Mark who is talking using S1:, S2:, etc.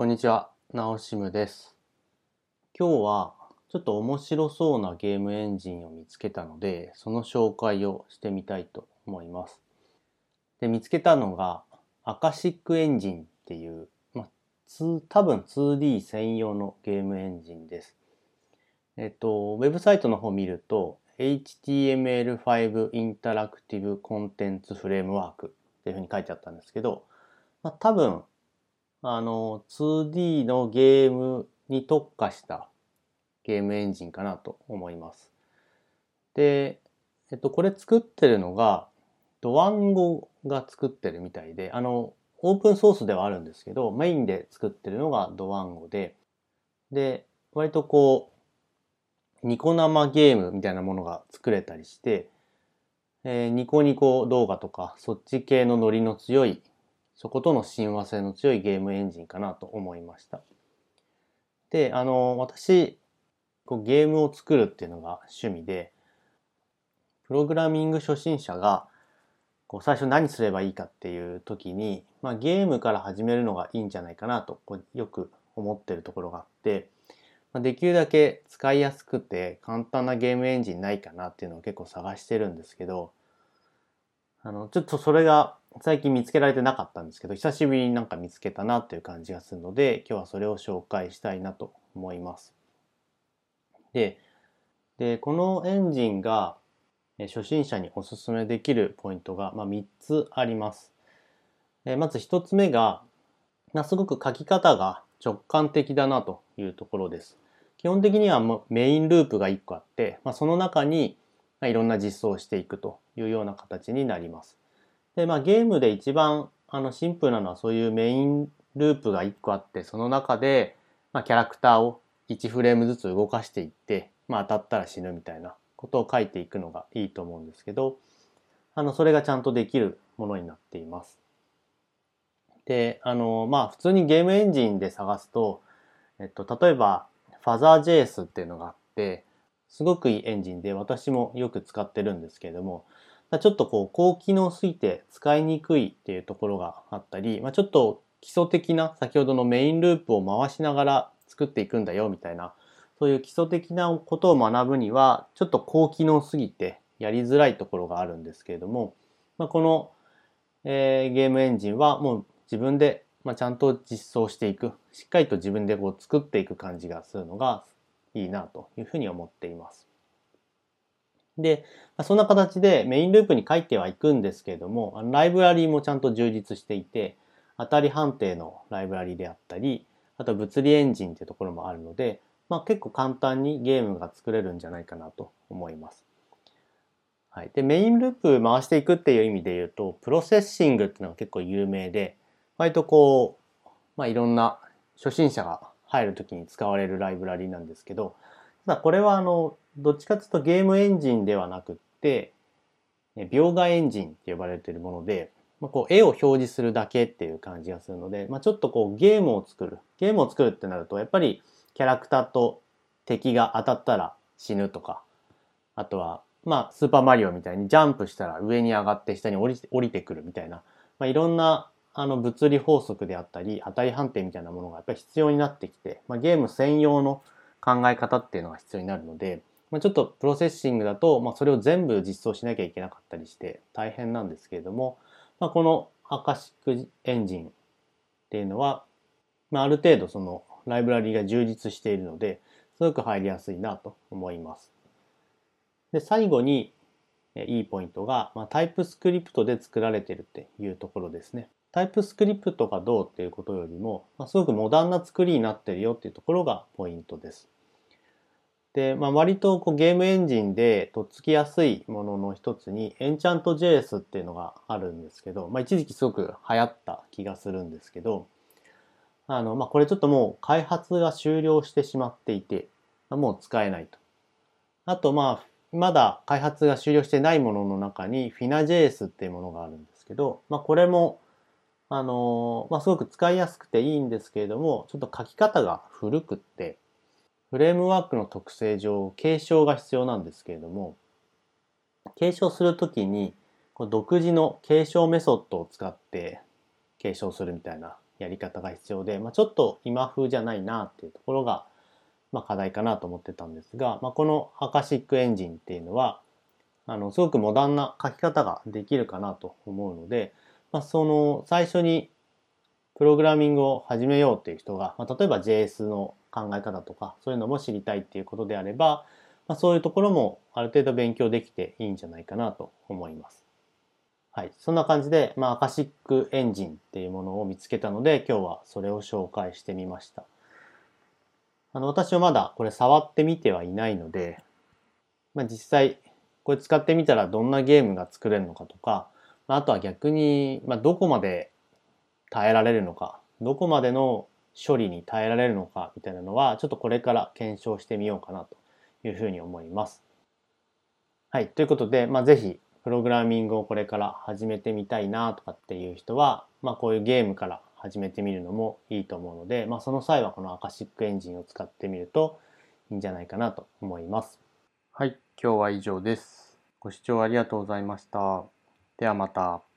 S1: こんにちは、なおしむです。今日はちょっと面白そうなゲームエンジンを見つけたので、その紹介をしてみたいと思います。で、見つけたのが、アカシックエンジンっていう、まあ、多分 2D 専用のゲームエンジンです。えっと、ウェブサイトの方見ると、HTML5 インタラクティブコンテンツフレームワークっていうふうに書いてあったんですけど、まあ、多分あの、2D のゲームに特化したゲームエンジンかなと思います。で、えっと、これ作ってるのが、ドワンゴが作ってるみたいで、あの、オープンソースではあるんですけど、メインで作ってるのがドワンゴで、で、割とこう、ニコ生ゲームみたいなものが作れたりして、えーニコニコ動画とか、そっち系のノリの強いそことの親和性の強いゲームエンジンかなと思いました。で、あの、私、こうゲームを作るっていうのが趣味で、プログラミング初心者がこう最初何すればいいかっていう時に、まあ、ゲームから始めるのがいいんじゃないかなとこうよく思ってるところがあって、まあ、できるだけ使いやすくて簡単なゲームエンジンないかなっていうのを結構探してるんですけど、あの、ちょっとそれが最近見つけられてなかったんですけど、久しぶりになんか見つけたなという感じがするので、今日はそれを紹介したいなと思います。で、で、このエンジンが初心者におすすめできるポイントが、まあ、3つあります。まず1つ目が、まあ、すごく書き方が直感的だなというところです。基本的にはメインループが1個あって、まあ、その中にいろんな実装をしていくというような形になります。で、まあゲームで一番あのシンプルなのはそういうメインループが1個あって、その中でまあキャラクターを1フレームずつ動かしていって、まあ当たったら死ぬみたいなことを書いていくのがいいと思うんですけど、あの、それがちゃんとできるものになっています。で、あの、まあ普通にゲームエンジンで探すと、えっと、例えば FuzerJS っていうのがあって、すごくいいエンジンで私もよく使ってるんですけれども、ちょっとこう高機能すぎて使いにくいっていうところがあったり、まあ、ちょっと基礎的な先ほどのメインループを回しながら作っていくんだよみたいな、そういう基礎的なことを学ぶには、ちょっと高機能すぎてやりづらいところがあるんですけれども、まあ、この、えーゲームエンジンはもう自分で、まあ、ちゃんと実装していく、しっかりと自分でこう作っていく感じがするのがいいなというふうに思っています。で、まあそんな形でメインループに書いてはいくんですけれども、ライブラリーもちゃんと充実していて、当たり判定のライブラリであったり、あと物理エンジンっていうところもあるので、まあ、結構簡単にゲームが作れるんじゃないかなと思います。はい。で、メインループ回していくっていう意味で言うと、プロセッシングっていうのが結構有名で、割とこう、まあ、いろんな初心者が入るときに使われるライブラリなんですけど、ただこれはあの、どっちかというとゲームエンジンではなくって、描画エンジンって呼ばれているもので、まあ、こう絵を表示するだけっていう感じがするので、まあ、ちょっとこうゲームを作る。ゲームを作るってなると、やっぱりキャラクターと敵が当たったら死ぬとか、あとは、まあ、スーパーマリオみたいにジャンプしたら上に上がって下に降りて降りてくるみたいな、まあ、いろんなあの物理法則であったり、当たり判定みたいなものがやっぱり必要になってきて、まあ、ゲーム専用の考え方っていうのが必要になるので、まあ、ちょっとプロセッシングだと、まあ、それを全部実装しなきゃいけなかったりして大変なんですけれども、まあ、このアカシックエンジンっていうのは、まあ、ある程度そのライブラリが充実しているので、すごく入りやすいなと思います。で、最後にいいポイントが、まあ、タイプスクリプトで作られてるっていうところですね。タイプスクリプトがどうっていうことよりも、まあ、すごくモダンな作りになってるよっていうところがポイントです。で、まあ、割とこうゲームエンジンでとっつきやすいものの一つに、エンチャント JS っていうのがあるんですけど、まあ、一時期すごく流行った気がするんですけど、あの、まあ、これちょっともう開発が終了してしまっていて、あもう使えないと。あと、まあ、まだ開発が終了してないものの中に FinaJS っていうものがあるんですけど、まあ、これも、あのまあ、すごく使いやすくていいんですけれども、ちょっと書き方が古くって、フレームワークの特性上、継承が必要なんですけれども、継承するときに、独自の継承メソッドを使って継承するみたいなやり方が必要で、まあ、ちょっと今風じゃないなっていうところが、まあ、課題かなと思ってたんですが、まあ、このアカシックエンジンっていうのは、あの、すごくモダンな書き方ができるかなと思うので、まあ、その最初にプログラミングを始めようっていう人が、まあ、例えば JS の考え方とかそういうのも知りたいっていうことであれば、まあ、そういうところもある程度勉強できていいんじゃないかなと思います。はい。そんな感じで、まあ、アカシックエンジンっていうものを見つけたので、今日はそれを紹介してみました。あの、私はまだこれ触ってみてはいないので、まあ、実際、これ使ってみたらどんなゲームが作れるのかとか、あとは逆に、まあ、どこまで耐えられるのか、どこまでの処理に耐えられるのかみたいなのは、ちょっとこれから検証してみようかなというふうに思います。はい。ということで、まあ、ぜひ、プログラミングをこれから始めてみたいなとかっていう人は、まあ、こういうゲームから始めてみるのもいいと思うので、まあ、その際はこのアカシックエンジンを使ってみるといいんじゃないかなと思います。はい。今日は以上です。ご視聴ありがとうございました。ではまた。